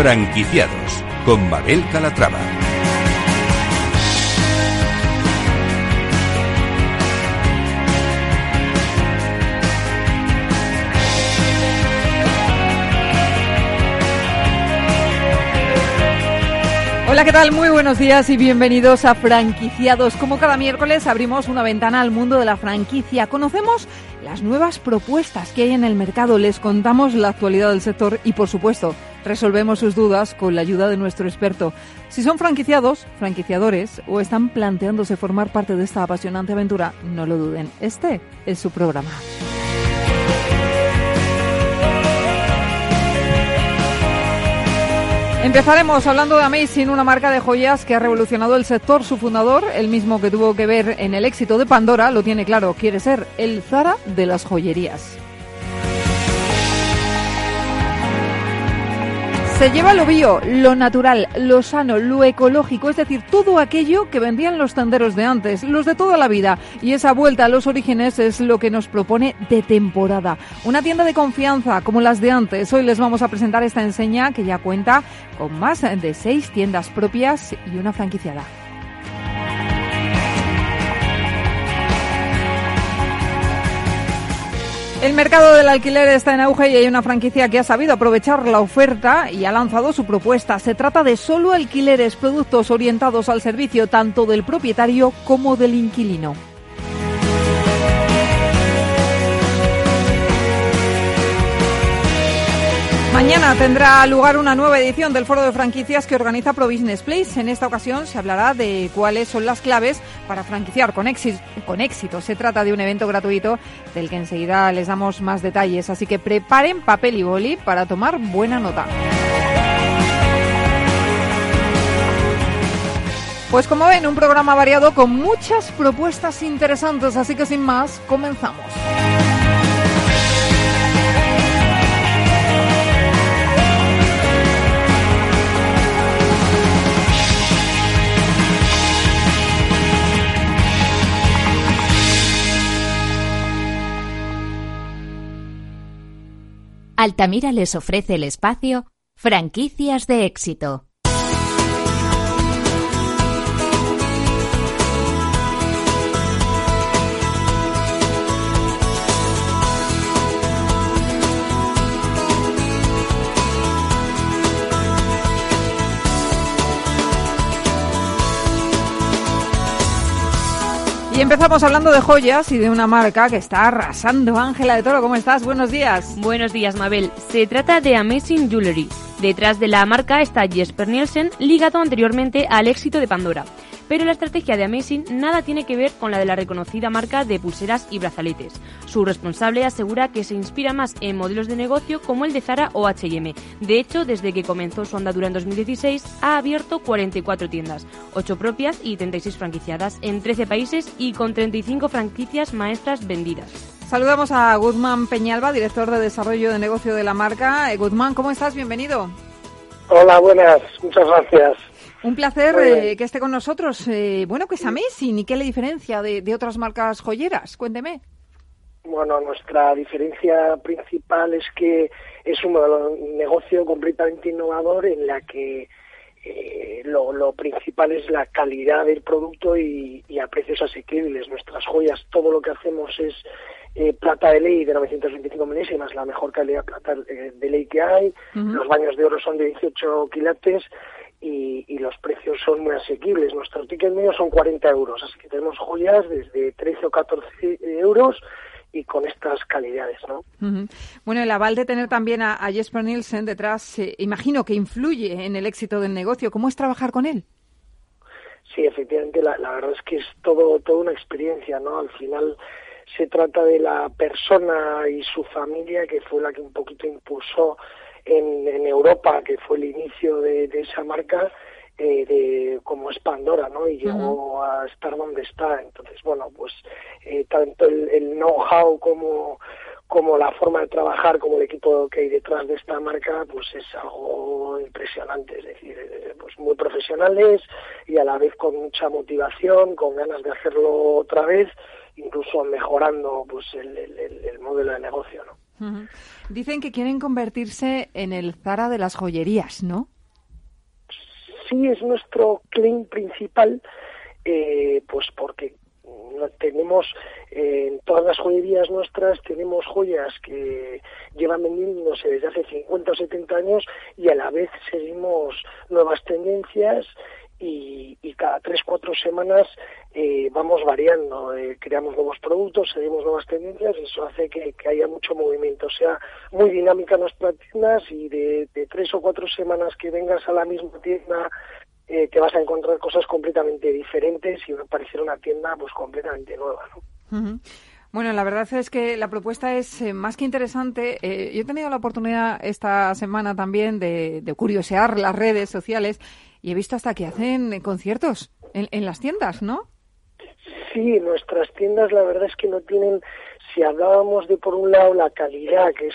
Franquiciados con Mabel Calatrava. Hola, ¿qué tal? Muy buenos días y bienvenidos a Franquiciados. Como cada miércoles abrimos una ventana al mundo de la franquicia. Conocemos las nuevas propuestas que hay en el mercado, les contamos la actualidad del sector y, por supuesto, resolvemos sus dudas con la ayuda de nuestro experto. Si son franquiciados, franquiciadores o están planteándose formar parte de esta apasionante aventura, no lo duden. Este es su programa. Empezaremos hablando de Amazing, una marca de joyas que ha revolucionado el sector. Su fundador, el mismo que tuvo que ver en el éxito de Pandora, lo tiene claro, quiere ser el Zara de las joyerías. Se lleva lo bio, lo natural, lo sano, lo ecológico, es decir, todo aquello que vendían los tenderos de antes, los de toda la vida. Y esa vuelta a los orígenes es lo que nos propone de temporada. Una tienda de confianza como las de antes. Hoy les vamos a presentar esta enseña que ya cuenta con más de seis tiendas propias y una franquiciada. El mercado del alquiler está en auge y hay una franquicia que ha sabido aprovechar la oferta y ha lanzado su propuesta. Se trata de solo alquileres, productos orientados al servicio tanto del propietario como del inquilino. Mañana tendrá lugar una nueva edición del foro de franquicias que organiza Pro Business Place. En esta ocasión se hablará de cuáles son las claves para franquiciar con éxito, con éxito. Se trata de un evento gratuito del que enseguida les damos más detalles, así que preparen papel y boli para tomar buena nota. Pues como ven, un programa variado con muchas propuestas interesantes, así que sin más, comenzamos. Altamira les ofrece el espacio Franquicias de éxito. Y empezamos hablando de joyas y de una marca que está arrasando. Ángela de Toro, ¿cómo estás? Buenos días. Buenos días, Mabel. Se trata de Amazing Jewelry. Detrás de la marca está Jesper Nielsen, ligado anteriormente al éxito de Pandora pero la estrategia de Amazing nada tiene que ver con la de la reconocida marca de pulseras y brazaletes. Su responsable asegura que se inspira más en modelos de negocio como el de Zara o H&M. De hecho, desde que comenzó su andadura en 2016, ha abierto 44 tiendas, 8 propias y 36 franquiciadas en 13 países y con 35 franquicias maestras vendidas. Saludamos a Guzmán Peñalba, director de desarrollo de negocio de la marca. Eh, Guzmán, ¿cómo estás? Bienvenido. Hola, buenas. Muchas gracias. Un placer eh, que esté con nosotros. Eh, bueno, ¿qué es Amazing y qué le diferencia de, otras marcas joyeras? Cuénteme. Bueno, nuestra diferencia principal es que es un negocio completamente innovador en la que eh, lo, principal es la calidad del producto y, a precios asequibles. Nuestras joyas, todo lo que hacemos es plata de ley de 925 milésimas, la mejor calidad plata de ley que hay. Los baños de oro son de 18 quilates y, los precios son muy asequibles. Nuestro ticket medio son 40 euros, así que tenemos joyas desde 13 o 14 euros y con estas calidades, ¿no? Bueno, el aval de tener también a, Jesper Nielsen detrás, eh, imagino que influye en el éxito del negocio. ¿Cómo es trabajar con él? Sí, efectivamente, la, la verdad es que es todo toda una experiencia, ¿no? Al final se trata de la persona y su familia que fue la que un poquito impulsó en, Europa, que fue el inicio de, esa marca, eh, de, como es Pandora, ¿no? Y llegó a estar donde está. Entonces, bueno, pues eh, tanto el, know-how como, como la forma de trabajar, como el equipo que hay detrás de esta marca, pues es algo impresionante. Es decir, eh, pues muy profesionales y a la vez con mucha motivación, con ganas de hacerlo otra vez, incluso mejorando pues el, el modelo de negocio, ¿no? Dicen que quieren convertirse en el Zara de las joyerías, ¿no? Sí, es nuestro claim principal, eh, pues porque tenemos eh, en todas las joyerías nuestras tenemos joyas que llevan vendiéndose desde hace 50 o 70 años y a la vez seguimos nuevas tendencias y, cada tres, cuatro semanas eh, vamos variando, eh, creamos nuevos productos, seguimos nuevas tendencias y eso hace que, haya mucho movimiento. O sea, muy dinámica nuestras tiendas y de, tres o cuatro semanas que vengas a la misma tienda eh, te vas a encontrar cosas completamente diferentes y va a parecer una tienda pues completamente nueva. Bueno, la verdad es que la propuesta es eh, más que interesante. Eh, yo he tenido la oportunidad esta semana también de, curiosear las redes sociales y he visto hasta que hacen conciertos en, las tiendas, ¿no? Sí, nuestras tiendas la verdad es que no tienen, si hablábamos de por un lado la calidad, que es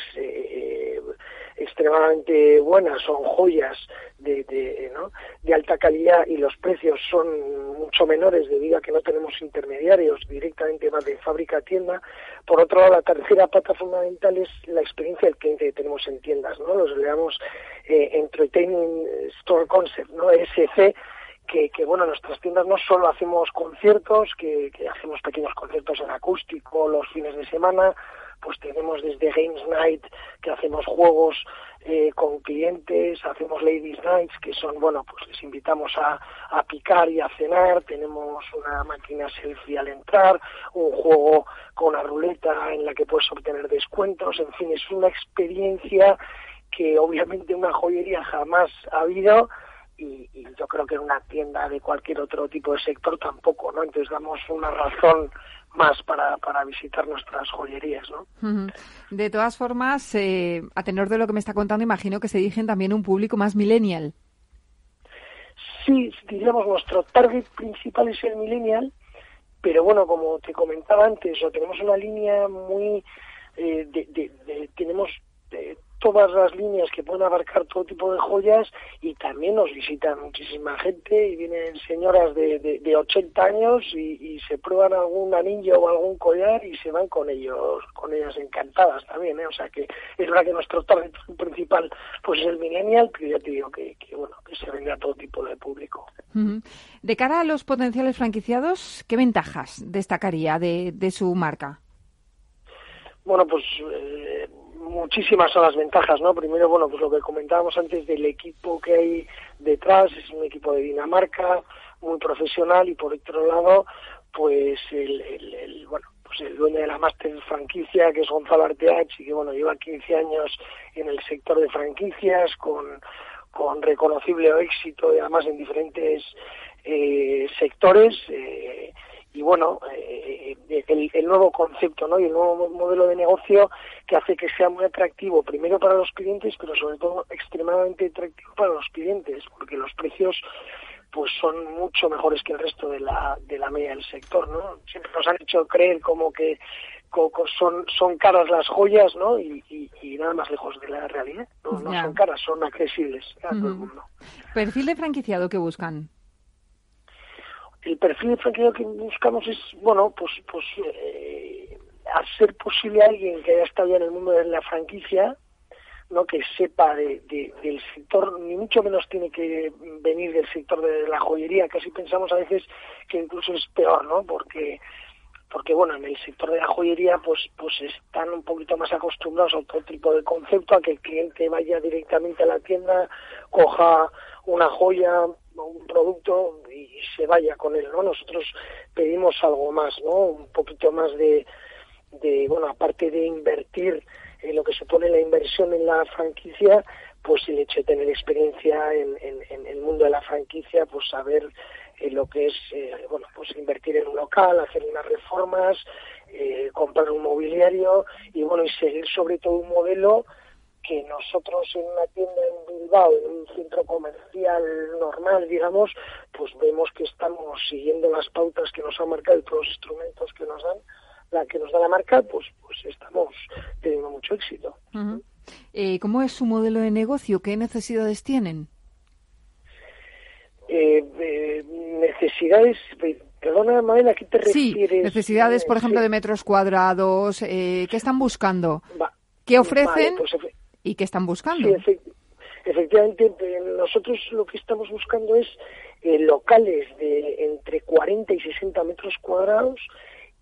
extremadamente buenas, son joyas de, de, ¿no? de alta calidad y los precios son mucho menores debido a que no tenemos intermediarios, directamente va de fábrica a tienda. Por otro lado, la tercera pata fundamental es la experiencia del cliente que tenemos en tiendas, ¿no? Los leamos eh, Entertaining Store Concept, ¿no? SC, que, que, bueno, en nuestras tiendas no solo hacemos conciertos, que, que hacemos pequeños conciertos en acústico los fines de semana, pues tenemos desde Games Night, que hacemos juegos eh, con clientes, hacemos Ladies Nights, que son, bueno, pues les invitamos a, a picar y a cenar, tenemos una máquina selfie al entrar, un juego con una ruleta en la que puedes obtener descuentos, en fin, es una experiencia que obviamente una joyería jamás ha habido, y, y, yo creo que en una tienda de cualquier otro tipo de sector tampoco, ¿no? Entonces damos una razón más para, para visitar nuestras joyerías, ¿no? De todas formas, eh, a tenor de lo que me está contando, imagino que se dirigen también un público más millennial. Sí, diríamos, nuestro target principal es el millennial, pero bueno, como te comentaba antes, o tenemos una línea muy... Eh, de, de, tenemos eh, todas las líneas que pueden abarcar todo tipo de joyas y también nos visitan muchísima gente y vienen señoras de, de, 80 años y, se prueban algún anillo o algún collar y se van con ellos, con ellas encantadas también, ¿eh? o sea que es verdad que nuestro target principal pues es el millennial, pero ya te digo que, bueno, que se vende a todo tipo de público. De cara a los potenciales franquiciados, ¿qué ventajas destacaría de, de su marca? Bueno, pues eh, muchísimas son las ventajas, ¿no? Primero, bueno, pues lo que comentábamos antes del equipo que hay detrás, es un equipo de Dinamarca, muy profesional, y por otro lado, pues el, el, bueno, pues el dueño de la máster franquicia, que es Gonzalo Arteach, y que, bueno, lleva 15 años en el sector de franquicias, con, con reconocible éxito, y además en diferentes eh, sectores, eh, y bueno, eh, el, nuevo concepto ¿no? y el nuevo modelo de negocio que hace que sea muy atractivo, primero para los clientes, pero sobre todo extremadamente atractivo para los clientes, porque los precios pues son mucho mejores que el resto de la, de la media del sector, ¿no? Siempre nos han hecho creer como que son, son caras las joyas, ¿no? Y, nada más lejos de la realidad. No, son caras, son accesibles a todo el mundo. ¿Perfil de franquiciado que buscan? El perfil de franquicia que buscamos es, bueno, pues, pues eh, hacer posible a alguien que haya estado ya en el mundo de la franquicia, no que sepa de, del sector, ni mucho menos tiene que venir del sector de la joyería, casi pensamos a veces que incluso es peor, ¿no? Porque porque bueno, en el sector de la joyería pues pues están un poquito más acostumbrados a otro tipo de concepto, a que el cliente vaya directamente a la tienda, coja una joya, un producto y se vaya con él, ¿no? Nosotros pedimos algo más, ¿no? Un poquito más de, bueno, aparte de invertir en lo que supone la inversión en la franquicia, pues el hecho de tener experiencia en, en, el mundo de la franquicia, pues saber eh, lo que es, eh, bueno, pues invertir en un local, hacer unas reformas, eh, comprar un mobiliario y bueno, y seguir sobre todo un modelo que nosotros en una tienda en Bilbao, en un centro comercial normal, digamos, pues vemos que estamos siguiendo las pautas que nos han marcado y todos los instrumentos que nos dan, la que nos da la marca, pues, pues estamos teniendo mucho éxito. Eh, ¿Cómo es su modelo de negocio? ¿Qué necesidades tienen? Eh, eh, necesidades, perdona, Mael, ¿a qué te refieres? Sí, necesidades, por ejemplo, de metros cuadrados, ¿qué están buscando? ¿Qué ofrecen pues y qué están buscando? Sí, efectivamente, nosotros lo que estamos buscando es eh, locales de entre 40 y 60 metros cuadrados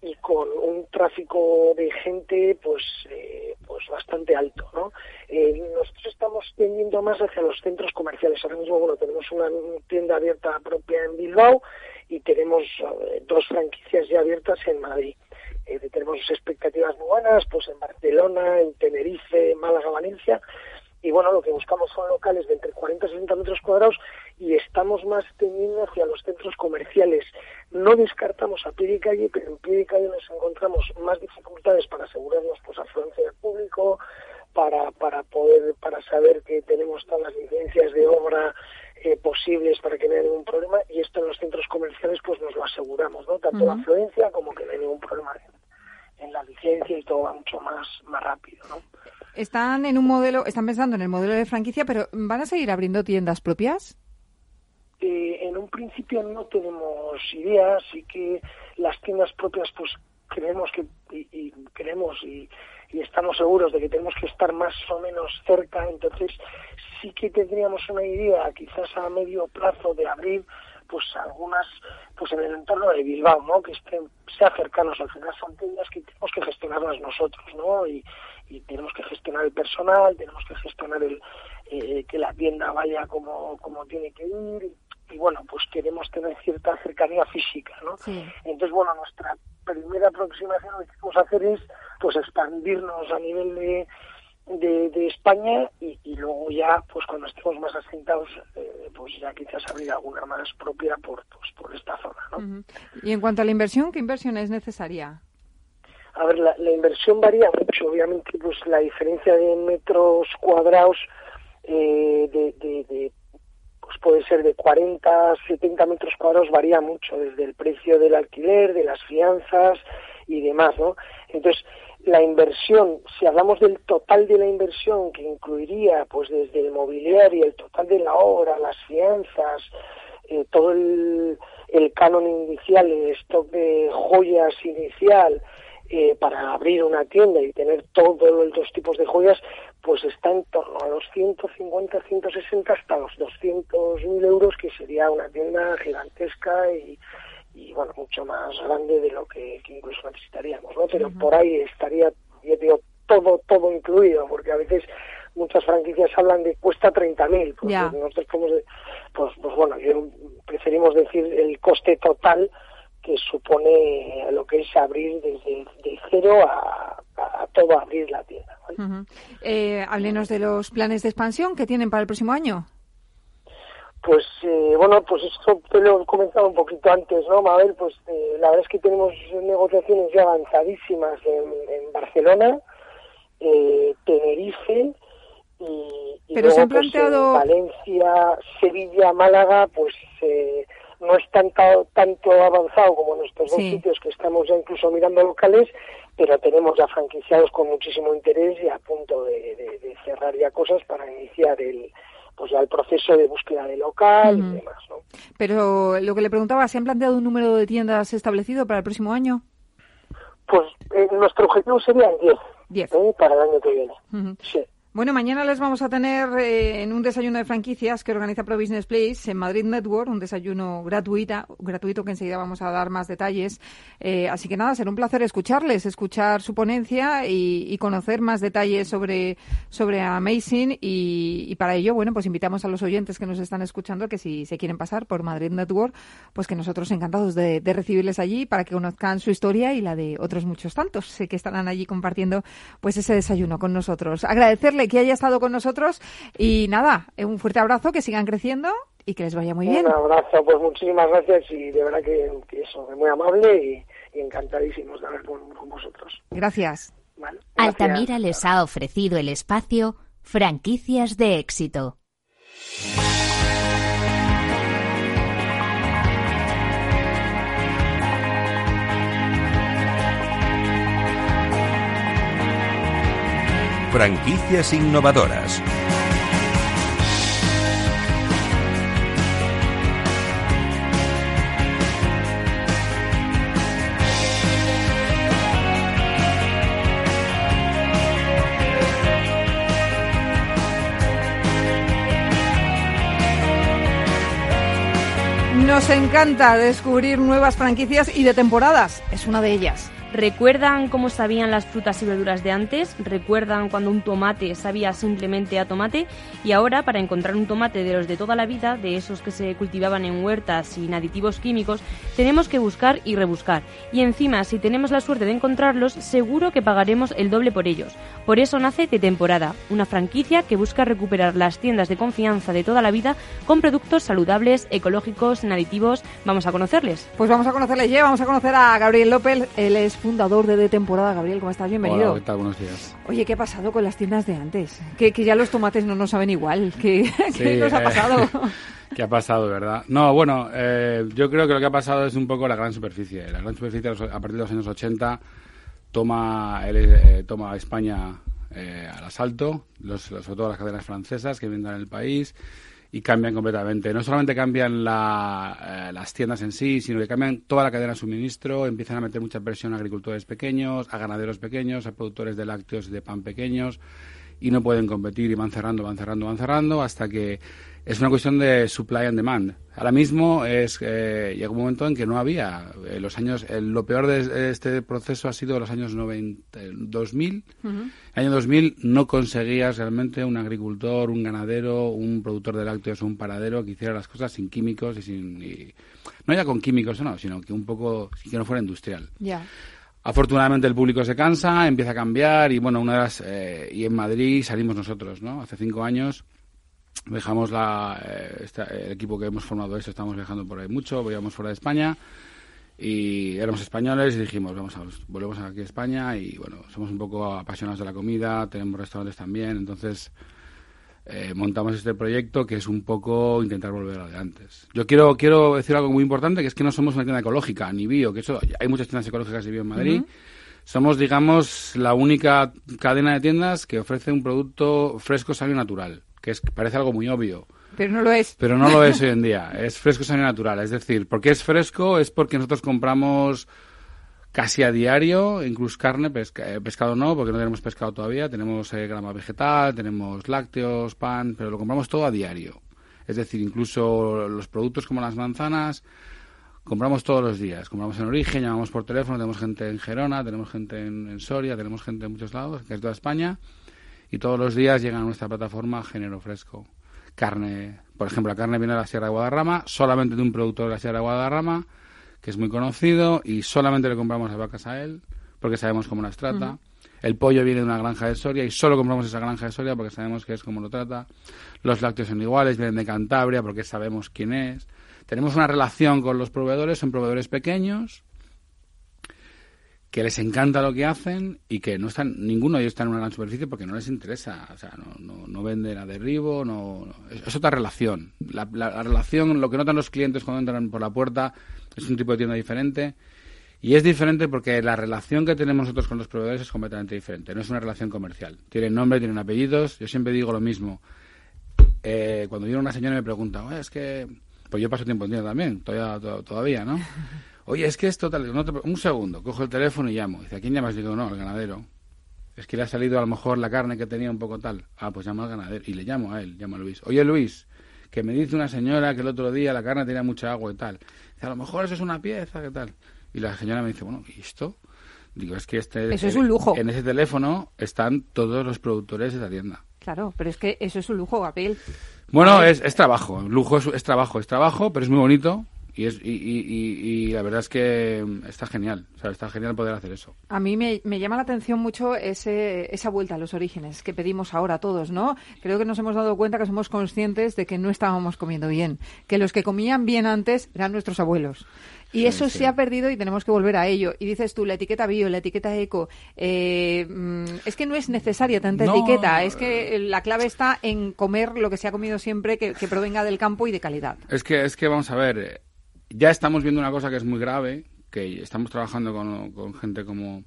y con un tráfico de gente pues eh, pues bastante alto no eh, nosotros estamos tendiendo más hacia los centros comerciales. Ahora mismo bueno tenemos una tienda abierta propia en Bilbao y tenemos eh, dos franquicias ya abiertas en Madrid tenemos expectativas muy buenas pues en Barcelona en Tenerife en Málaga Valencia y bueno, lo que buscamos son locales de entre 40 y 60 metros cuadrados y estamos más teniendo hacia los centros comerciales. No descartamos a pie calle, pero en pie calle nos encontramos más dificultades para asegurarnos pues afluencia del público, para, para poder, para saber que tenemos todas las licencias de obra eh, posibles para que no haya ningún problema y esto en los centros comerciales pues nos lo aseguramos, ¿no? Tanto la afluencia como que no hay ningún problema en, en la licencia y todo va mucho más, más rápido, ¿no? Están en un modelo, están pensando en el modelo de franquicia, pero ¿van a seguir abriendo tiendas propias? Eh, en un principio no tenemos idea, sí que las tiendas propias, pues creemos que y, creemos y, estamos seguros de que tenemos que estar más o menos cerca, entonces sí que tendríamos una idea, quizás a medio plazo, de abrir pues algunas pues en el entorno de Bilbao, ¿no? Que estén sea cercanos, al final son tiendas que tenemos que gestionarlas nosotros, ¿no? Y, y tenemos que gestionar el personal, tenemos que gestionar el eh, que la tienda vaya como, como tiene que ir y, bueno, pues queremos tener cierta cercanía física, ¿no? Entonces, bueno, nuestra primera aproximación lo que queremos hacer es pues expandirnos a nivel de, de, España y, luego ya, pues cuando estemos más asentados, eh, pues ya quizás abrir alguna más propia por, pues, por esta zona, ¿no? Y en cuanto a la inversión, ¿qué inversión es necesaria? A ver, la, inversión varía mucho, obviamente, pues la diferencia de metros cuadrados eh, de, pues puede ser de 40, 70 metros cuadrados, varía mucho, desde el precio del alquiler, de las fianzas y demás, ¿no? Entonces, la inversión, si hablamos del total de la inversión, que incluiría, pues desde el mobiliario, el total de la obra, las fianzas, eh, todo el, el canon inicial, el stock de joyas inicial, eh, para abrir una tienda y tener todos los tipos de joyas, pues está en torno a los 150, 160 hasta los 200 mil euros, que sería una tienda gigantesca y, bueno, mucho más grande de lo que, incluso necesitaríamos, ¿no? Pero por ahí estaría, yo digo, todo, todo incluido, porque a veces muchas franquicias hablan de cuesta 30.000, pues nosotros como, pues, pues bueno, yo preferimos decir el coste total que supone lo que es abrir desde de cero a, todo abrir la tienda. Eh, háblenos de los planes de expansión que tienen para el próximo año. Pues eh, bueno, pues esto te lo he comentado un poquito antes, ¿no, Mabel? Pues eh, la verdad es que tenemos negociaciones ya avanzadísimas en, Barcelona, Tenerife y, Pero se han pues, planteado... Valencia, Sevilla, Málaga, pues no es tanto, tanto avanzado como en estos dos sitios que estamos ya incluso mirando locales, pero tenemos ya franquiciados con muchísimo interés y a punto de, cerrar ya cosas para iniciar el pues ya el proceso de búsqueda de local y demás. ¿no? Pero lo que le preguntaba, ¿se han planteado un número de tiendas establecido para el próximo año? Pues eh, nuestro objetivo sería 10. 10. ¿eh? Para el año que viene. Sí. Bueno, mañana les vamos a tener eh, en un desayuno de franquicias que organiza Pro Business Place en Madrid Network, un desayuno gratuita, gratuito que enseguida vamos a dar más detalles. Eh, así que nada, será un placer escucharles, escuchar su ponencia y, conocer más detalles sobre, sobre Amazing. Y, para ello, bueno, pues invitamos a los oyentes que nos están escuchando que si se quieren pasar por Madrid Network, pues que nosotros encantados de, de recibirles allí para que conozcan su historia y la de otros muchos tantos que estarán allí compartiendo pues ese desayuno con nosotros. Que haya estado con nosotros y nada, un fuerte abrazo, que sigan creciendo y que les vaya muy bien. Un abrazo, pues muchísimas gracias y de verdad que, eso, es muy amable y, encantadísimos de hablar con, vosotros. Gracias. Altamira les ha ofrecido el espacio Franquicias de éxito. Franquicias innovadoras. Nos encanta descubrir nuevas franquicias y de temporadas. Es una de ellas. ¿Recuerdan cómo sabían las frutas y verduras de antes? ¿Recuerdan cuando un tomate sabía simplemente a tomate? Y ahora, para encontrar un tomate de los de toda la vida, de esos que se cultivaban en huertas sin aditivos químicos, tenemos que buscar y rebuscar. Y encima, si tenemos la suerte de encontrarlos, seguro que pagaremos el doble por ellos. Por eso nace De Temporada, una franquicia que busca recuperar las tiendas de confianza de toda la vida con productos saludables, ecológicos, sin aditivos. Vamos a conocerles. Pues vamos a conocerles ya, vamos a conocer a Gabriel López, él es fundador de De Temporada. Gabriel, ¿cómo estás? Bienvenido. Hola, ¿qué tal? Buenos días. Oye, ¿qué ha pasado con las tiendas de antes? Que, que ya los tomates no nos saben igual. ¿Qué, ¿qué nos ha eh, pasado? ¿Qué ha pasado, verdad? No, bueno, eh, yo creo que lo que ha pasado es un poco la gran superficie. La gran superficie a partir de los años 80 toma, eh, toma España eh, al asalto, los, sobre todo las cadenas francesas que vienen en el país y cambian completamente. No solamente cambian la, eh, las tiendas en sí, sino que cambian toda la cadena de suministro, empiezan a meter mucha presión a agricultores pequeños, a ganaderos pequeños, a productores de lácteos y de pan pequeños, y no pueden competir y van cerrando, van cerrando, van cerrando, hasta que es una cuestión de supply and demand. Ahora mismo es eh, llega un momento en que no había. Eh, los años, el- lo peor de este proceso ha sido los años 90, eh, 2000. El año 2000 no conseguías realmente un agricultor, un ganadero, un productor de lácteos o un paradero que hiciera las cosas sin químicos y sin... y- no ya con químicos o no, sino que un poco... que no fuera industrial. ya. Afortunadamente el público se cansa, empieza a cambiar y bueno, una de las eh, y en Madrid salimos nosotros, ¿no? Hace cinco años dejamos la, eh, esta- el equipo que hemos formado esto, estamos viajando por ahí mucho, veíamos fuera de España y éramos españoles y dijimos, vamos a, volvemos aquí a España y bueno, somos un poco apasionados de la comida, tenemos restaurantes también, entonces eh, montamos este proyecto que es un poco intentar volver a lo de antes. Yo quiero, quiero decir algo muy importante, que es que no somos una tienda ecológica, ni bio, que eso, hay muchas tiendas ecológicas de bio en Madrid. Somos, digamos, la única cadena de tiendas que ofrece un producto fresco, sano y natural, que es, parece algo muy obvio. Pero no lo es. Pero no lo es hoy en día. Es fresco, sano y natural. Es decir, ¿por qué es fresco? Es porque nosotros compramos casi a diario, incluso carne, pesca- eh, pescado no, porque no tenemos pescado todavía. Tenemos eh, grama vegetal, tenemos lácteos, pan, pero lo compramos todo a diario. Es decir, incluso los productos como las manzanas, compramos todos los días. Compramos en origen, llamamos por teléfono, tenemos gente en Gerona, tenemos gente en, en Soria, tenemos gente en muchos lados, es toda España. Y todos los días llegan a nuestra plataforma género fresco. Carne, por ejemplo, la carne viene de la Sierra de Guadarrama, solamente de un productor de la Sierra de Guadarrama, que es muy conocido, y solamente le compramos a vacas a él, porque sabemos cómo las trata. El pollo viene de una granja de Soria y solo compramos esa granja de Soria porque sabemos que es como lo trata. Los lácteos son iguales, vienen de Cantabria porque sabemos quién es. Tenemos una relación con los proveedores, son proveedores pequeños, que les encanta lo que hacen y que no están, ninguno de ellos está en una gran superficie porque no les interesa, o sea, no, no, no venden a derribo, no, no- es, otra relación. La, la- la relación, lo que notan los clientes cuando entran por la puerta es un tipo de tienda diferente y es diferente porque la relación que tenemos nosotros con los proveedores es completamente diferente, no es una relación comercial. Tienen nombre, tienen apellidos, yo siempre digo lo mismo. Eh, cuando viene una señora y me pregunta, "Oye, es que, pues yo paso tiempo en tienda también, todavía, to- todavía, ¿no? Oye, es que esto tal, no te un segundo, cojo el teléfono y llamo. Dice, ¿a quién llamas? Digo, no, al ganadero. Es que le ha salido a lo mejor la carne que tenía un poco tal. Ah, pues llamo al ganadero. Y le llamo a él, llamo a Luis. Oye, Luis, que me dice una señora que el otro día la carne tenía mucha agua y tal. Dice, a lo mejor eso es una pieza, ¿qué tal? Y la señora me dice, bueno, ¿y esto? Digo, es que este... Eso es un lujo. En ese teléfono están todos los productores de esa tienda. Claro, pero es que eso es un lujo, Gabriel. Bueno, es, es trabajo, lujo es, es trabajo, es trabajo, pero es muy bonito y, es, y, y, la verdad es que mm, está genial, o sea, está genial poder hacer eso. A mí me, me llama la atención mucho ese, esa vuelta a los orígenes que pedimos ahora todos, ¿no? Creo que nos hemos dado cuenta que somos conscientes de que no estábamos comiendo bien, que los que comían bien antes eran nuestros abuelos. Y Sí, eso sí. se ha perdido y tenemos que volver a ello. Y dices tú, la etiqueta bio, la etiqueta eco, eh, mm, es que no es necesaria tanta No, etiqueta, es que la clave está en comer lo que se ha comido siempre, que, que provenga del campo y de calidad. Es que, es que vamos a ver, eh, ya estamos viendo una cosa que es muy grave, que estamos trabajando con, con gente como,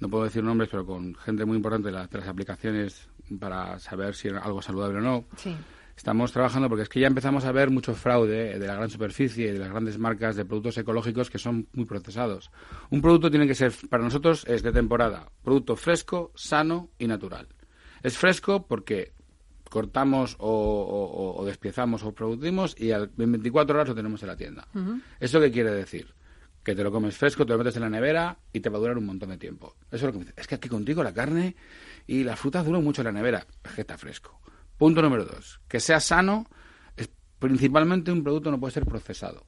no puedo decir nombres, pero con gente muy importante de las, de las aplicaciones para saber si es algo saludable o no. Sí. Estamos trabajando porque es que ya empezamos a ver mucho fraude de la gran superficie y de las grandes marcas de productos ecológicos que son muy procesados. Un producto tiene que ser, para nosotros, es de temporada. Producto fresco, sano y natural. Es fresco porque cortamos o, o, despiezamos o producimos y en 24 horas lo tenemos en la tienda. ¿Eso qué quiere decir? Que te lo comes fresco, te lo metes en la nevera y te va a durar un montón de tiempo. Eso es lo que me dice. Es que aquí contigo la carne y las frutas duran mucho en la nevera. Es que está fresco. Punto número dos. Que sea sano, es, principalmente un producto no puede ser procesado.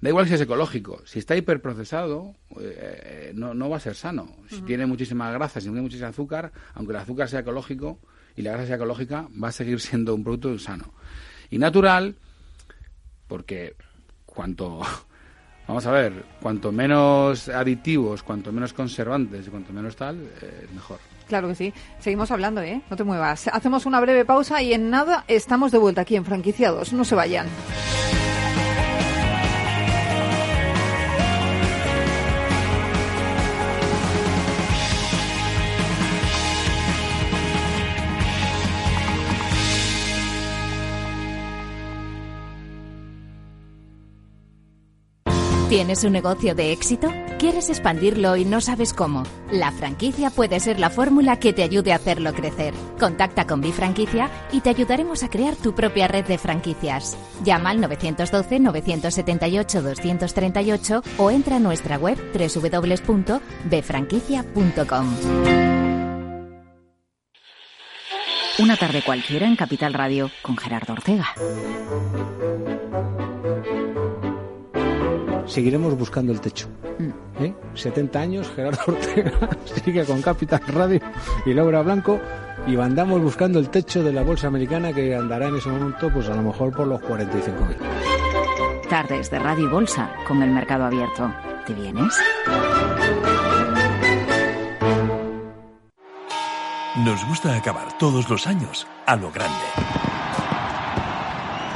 Da igual si es ecológico. Si está hiperprocesado, eh, no, no va a ser sano. Si tiene muchísima grasa, si tiene muchísimo azúcar, aunque el azúcar sea ecológico, y la grasa ecológica va a seguir siendo un producto sano. Y natural, porque cuanto, vamos a ver, cuanto menos aditivos, cuanto menos conservantes y cuanto menos tal, eh, mejor. Claro que sí. Seguimos hablando, ¿eh? No te muevas. Hacemos una breve pausa y en nada estamos de vuelta aquí en Franquiciados. No se vayan. ¿Tienes un negocio de éxito? ¿Quieres expandirlo y no sabes cómo? La franquicia puede ser la fórmula que te ayude a hacerlo crecer. Contacta con Bifranquicia y te ayudaremos a crear tu propia red de franquicias. Llama al 912-978-238 o entra a nuestra web www.bfranquicia.com. Una tarde cualquiera en Capital Radio con Gerardo Ortega. Seguiremos buscando el techo. 70 mm. ¿Eh? años, Gerardo Ortega sigue con Capital Radio y Laura Blanco y andamos buscando el techo de la bolsa americana que andará en ese momento pues a lo mejor por los 45.000. Tardes de Radio y Bolsa con el mercado abierto. ¿Te vienes? Nos gusta acabar todos los años a lo grande.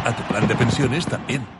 A tu plan de pensiones también.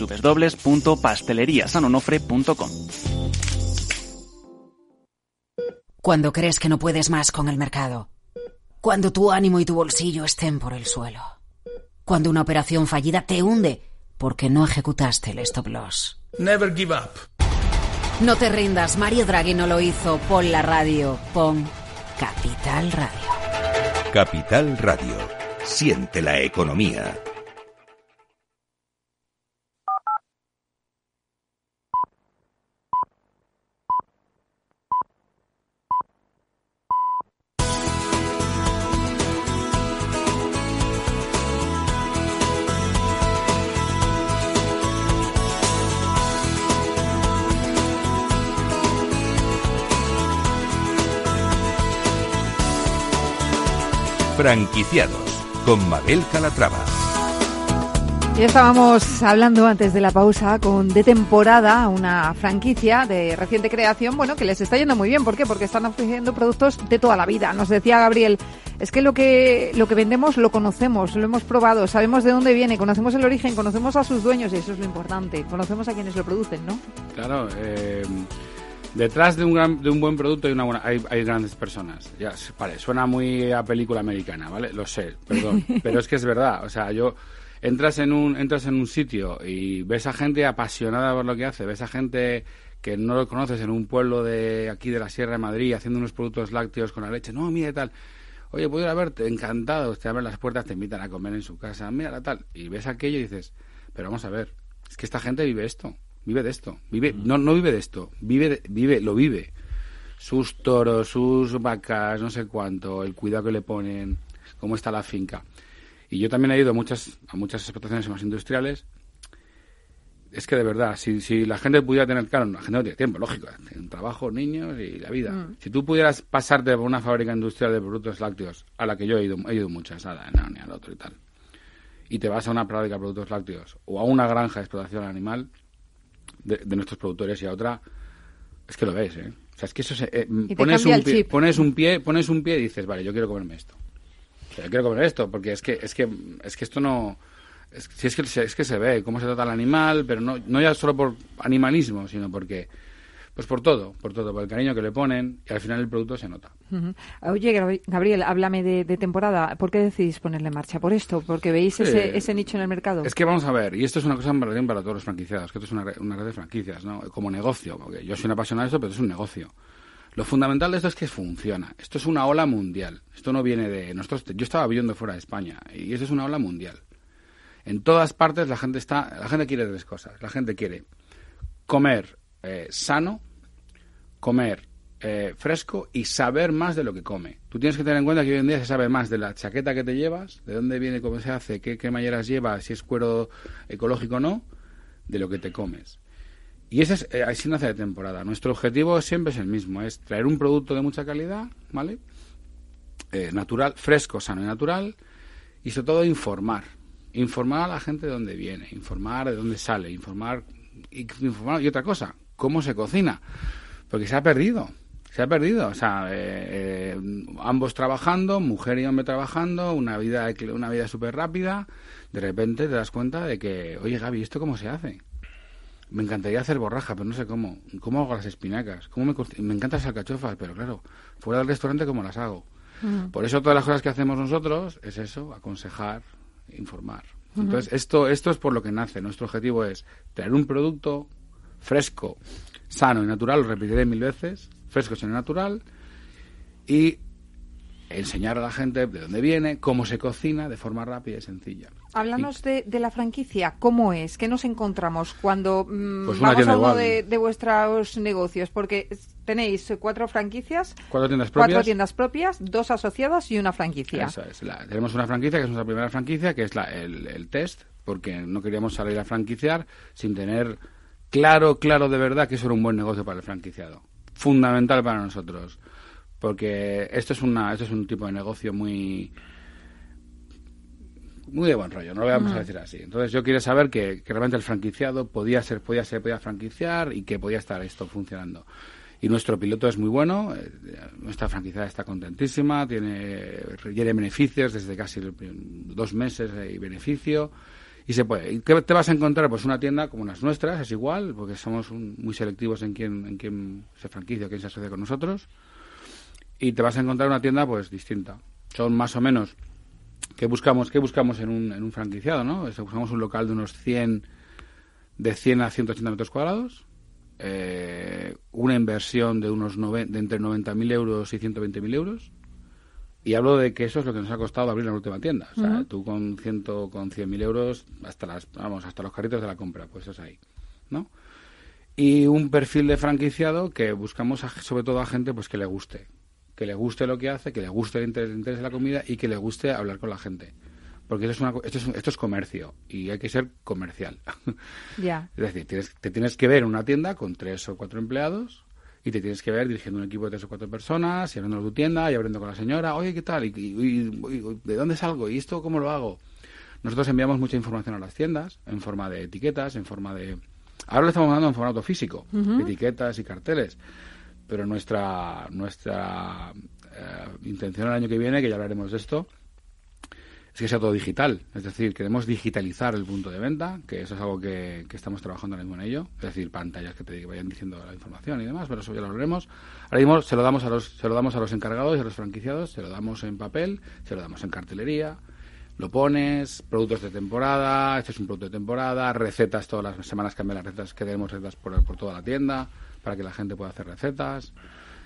www.pasteleriasanonofre.com. Cuando crees que no puedes más con el mercado. Cuando tu ánimo y tu bolsillo estén por el suelo. Cuando una operación fallida te hunde porque no ejecutaste el stop loss. Never give up. No te rindas, Mario Draghi no lo hizo. Pon la radio, pon Capital Radio. Capital Radio. Siente la economía. Franquiciados con Mabel Calatrava. Ya estábamos hablando antes de la pausa con De Temporada, una franquicia de reciente creación, bueno, que les está yendo muy bien. ¿Por qué? Porque están ofreciendo productos de toda la vida. Nos decía Gabriel, es que lo que lo que vendemos lo conocemos, lo hemos probado, sabemos de dónde viene, conocemos el origen, conocemos a sus dueños y eso es lo importante. Conocemos a quienes lo producen, ¿no? Claro, eh, detrás de un, gran, de un buen producto hay, una buena, hay, hay grandes personas. Ya, vale, suena muy a película americana, ¿vale? Lo sé, perdón. pero es que es verdad. O sea, yo entras en un entras en un sitio y ves a gente apasionada por lo que hace, ves a gente que no lo conoces en un pueblo de aquí de la Sierra de Madrid haciendo unos productos lácteos con la leche, no, mira tal. Oye, puedo ir a verte, encantado, te abren las puertas, te invitan a comer en su casa, mira tal. Y ves aquello y dices, pero vamos a ver, es que esta gente vive esto, vive de esto, vive, no, no vive de esto, vive, vive, lo vive. Sus toros, sus vacas, no sé cuánto, el cuidado que le ponen, cómo está la finca. Y yo también he ido a muchas, a muchas explotaciones más industriales. Es que de verdad, si, si la gente pudiera tener, claro, la gente no tiene tiempo, lógico, un trabajo, niños y la vida. Mm. Si tú pudieras pasarte por una fábrica industrial de productos lácteos, a la que yo he ido, he ido muchas, a la de ni al otro y tal, y te vas a una fábrica de productos lácteos o a una granja de explotación animal de, de nuestros productores y a otra, es que lo ves, ¿eh? O sea, es que eso se, eh, pones, un el pie, pones un pie, pones un pie y dices, vale, yo quiero comerme esto. O sea, yo quiero comer esto, porque es que, es que, es que esto no, es, si es que se, es que se ve cómo se trata al animal, pero no, no ya solo por animalismo, sino porque, pues por todo, por todo, por el cariño que le ponen y al final el producto se nota. Oye, Gabri- Gabriel, háblame de, de temporada. ¿Por qué decidís ponerle en marcha? ¿Por esto? ¿Porque veis Sí. ese, ese nicho en el mercado? Es que vamos a ver, y esto es una cosa para, para todos los franquiciados, que esto es una, una red de franquicias, ¿no? Como negocio, porque yo soy un apasionado de esto, pero esto es un negocio. Lo fundamental de esto es que funciona. Esto es una ola mundial. Esto no viene de nosotros. Yo estaba viviendo fuera de España y esto es una ola mundial. En todas partes la gente está, la gente quiere tres cosas. La gente quiere comer eh, sano, comer eh, fresco y saber más de lo que come. Tú tienes que tener en cuenta que hoy en día se sabe más de la chaqueta que te llevas, de dónde viene, cómo se hace, qué cremalleras lleva, si es cuero ecológico o no, de lo que te comes. Y ese es, eh, así nace de temporada. Nuestro objetivo siempre es el mismo, es traer un producto de mucha calidad, ¿vale? Eh, natural, fresco, sano y natural, y sobre todo informar. Informar a la gente de dónde viene, informar de dónde sale, informar informar, y otra cosa, cómo se cocina. Porque se ha perdido, se ha perdido. O sea, eh, eh, ambos trabajando, mujer y hombre trabajando, una vida, una vida súper rápida. De repente te das cuenta de que, oye Gaby, ¿esto cómo se hace? Me encantaría hacer borraja, pero no sé cómo. ¿Cómo hago las espinacas? ¿Cómo me, me encantan las alcachofas, pero claro, fuera del restaurante, ¿cómo las hago? Mm. Por eso todas las cosas que hacemos nosotros es eso, aconsejar, informar. Entonces, esto, esto es por lo que nace. Nuestro objetivo es traer un producto fresco, sano y natural, lo repetiré mil veces, fresco, sano y natural, y enseñar a la gente de dónde viene, cómo se cocina de forma rápida y sencilla. Háblanos de, de la franquicia. ¿Cómo es? ¿Qué nos encontramos cuando mm, Pues vamos a uno de, de vuestros negocios? Porque tenéis cuatro franquicias, Cuatro tiendas cuatro propias. tiendas propias, dos asociadas y una franquicia. Eso es. La- tenemos una franquicia, que es nuestra primera franquicia, que es la- el, el test, porque no queríamos salir a franquiciar sin tener claro, claro de verdad que eso era un buen negocio para el franquiciado. Fundamental para nosotros. Porque esto es, una, esto es un tipo de negocio muy muy de buen rollo, no lo vamos a decir así. Entonces yo quería saber que, que realmente el franquiciado podía ser, podía ser, podía franquiciar y que podía estar esto funcionando. Y nuestro piloto es muy bueno, eh, nuestra franquiciada está contentísima, tiene, tiene beneficios desde casi dos meses y beneficio. Y se puede. ¿Y qué te vas a encontrar? Pues una tienda como las nuestras, es igual, porque somos un- muy selectivos en quién, en quién se franquicia, quién se asocia con nosotros. Y te vas a encontrar una tienda pues distinta. Son más o menos ¿Qué buscamos, qué buscamos en, un, en un franquiciado? ¿no? Buscamos un local de unos 100, de 100 a 180 metros cuadrados, eh, una inversión de unos noven- de entre 90.000 euros y 120.000 euros. Y hablo de que eso es lo que nos ha costado abrir la última tienda. O sea, Ujú. tú con, ciento, con 100.000 euros, hasta, las, vamos, hasta los carritos de la compra, pues es ahí. ¿no? Y un perfil de franquiciado que buscamos a- sobre todo a gente pues que le guste que le guste lo que hace, que le guste el interés, el interés de la comida y que le guste hablar con la gente. Porque esto es, una esto es, esto es comercio y hay que ser comercial. Ya. es decir, tienes, te tienes que ver en una tienda con tres o cuatro empleados y te tienes que ver dirigiendo un equipo de tres o cuatro personas y hablando de tu tienda y hablando con la señora, oye, ¿qué tal? ¿Y, de dónde salgo? ¿Y esto cómo lo hago? Nosotros enviamos mucha información a las tiendas en forma de etiquetas, en forma de... Ahora lo estamos mandando en formato físico, etiquetas y carteles, pero nuestra, nuestra eh, intención el año que viene, que ya hablaremos de esto, es que sea todo digital. Es decir, queremos digitalizar el punto de venta, que eso es algo que, estamos trabajando ahora mismo en ello. Es decir, pantallas que te vayan diciendo la información y demás, pero eso ya lo haremos. Ahora mismo se lo damos a los, se lo damos a los encargados y a los franquiciados, se lo damos en papel, se lo damos en cartelería, lo pones, productos de temporada, este es un producto de temporada, recetas, todas las semanas cambian las recetas, que tenemos recetas por, por toda la tienda, para que la gente pueda hacer recetas,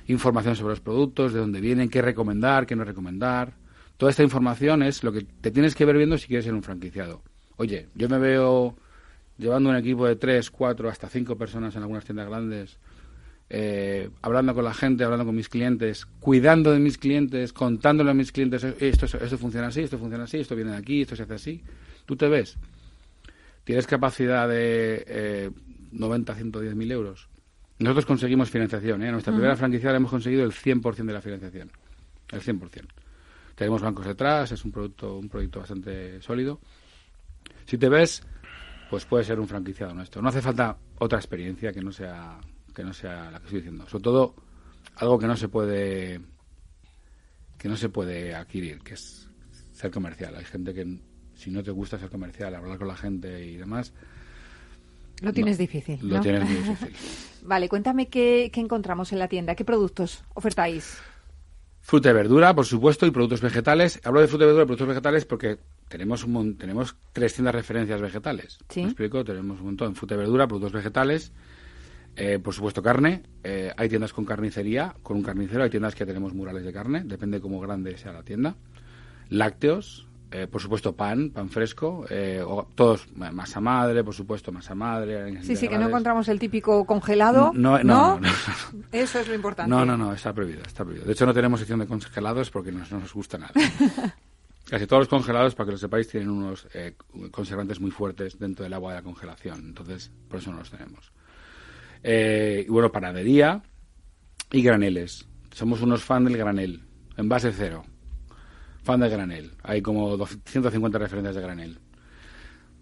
información sobre los productos, de dónde vienen, qué recomendar, qué no recomendar Toda esta información es lo que te tienes que ver viendo si quieres ser un franquiciado. Oye, yo me veo llevando un equipo de tres, cuatro, hasta cinco personas en algunas tiendas grandes, eh, hablando con la gente, hablando con mis clientes, cuidando de mis clientes, contándole a mis clientes, eh, esto, esto funciona así, esto funciona así, esto viene de aquí, esto se hace así. ¿Tú te ves? ¿Tienes capacidad de eh, 90, 110 mil euros? Nosotros conseguimos financiación. ¿eh? nuestra primera franquicia hemos conseguido el 100% de la financiación. El 100%. Tenemos bancos detrás, es un producto, un proyecto bastante sólido. Si te ves, pues puede ser un franquiciado nuestro. No hace falta otra experiencia que no sea que no sea la que estoy diciendo. Sobre todo algo que no se puede que no se puede adquirir, que es ser comercial. Hay gente que si no te gusta ser comercial, hablar con la gente y demás, lo tienes difícil. Lo tienes muy difícil. vale, cuéntame qué, qué encontramos en la tienda, qué productos ofertáis. Fruta y verdura, por supuesto, y productos vegetales. Hablo de fruta y verdura y productos vegetales porque tenemos un tenemos 300 referencias vegetales. ¿Sí? ¿Me explico? Tenemos un montón. Fruta y verdura, productos vegetales, eh, por supuesto carne. Eh, hay tiendas con carnicería, con un carnicero. Hay tiendas que tenemos murales de carne, depende cómo grande sea la tienda. Lácteos, eh, por supuesto pan, pan fresco, eh, todos, masa madre, por supuesto, masa madre. Sí, sí, que no encontramos el típico congelado. No, no, no, Eso es lo importante. No, no, no, está prohibido, está prohibido. De hecho, no tenemos sección de congelados porque no, nos gusta nada. Casi todos los congelados, para que lo sepáis, tienen unos eh, conservantes muy fuertes dentro del agua de la congelación. Entonces, por eso no los tenemos. y bueno, panadería y graneles. Somos unos fan del granel, en base cero fan de granel. Hay como 150 referencias de granel.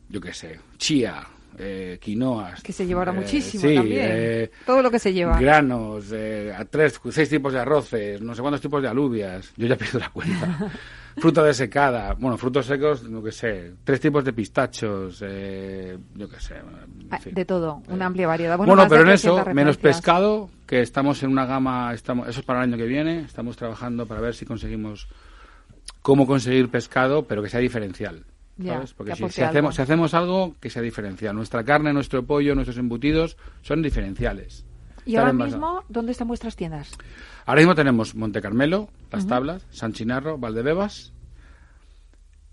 Yo qué sé, chía, eh, quinoas. Que se llevará eh, muchísimo también. Eh, Todo lo que se lleva. Granos, eh, tres, seis tipos de arroces, no sé cuántos tipos de alubias. Yo ya pido la cuenta. Fruta desecada, bueno, frutos secos, no que sé, tres tipos de pistachos, yo qué sé. Ah, de todo, una amplia variedad. Bueno, pero en eso, menos pescado, que estamos en una gama, estamos, eso es para el año que viene, estamos trabajando para ver si conseguimos cómo conseguir pescado, pero que sea diferencial. ¿sabes? Porque si, hacemos, si hacemos algo que sea diferencial. Nuestra carne, nuestro pollo, nuestros embutidos son diferenciales. ¿Y ahora mismo dónde están vuestras tiendas? Ahora mismo tenemos Monte Carmelo, Las Tablas, San Chinarro, Valdebebas.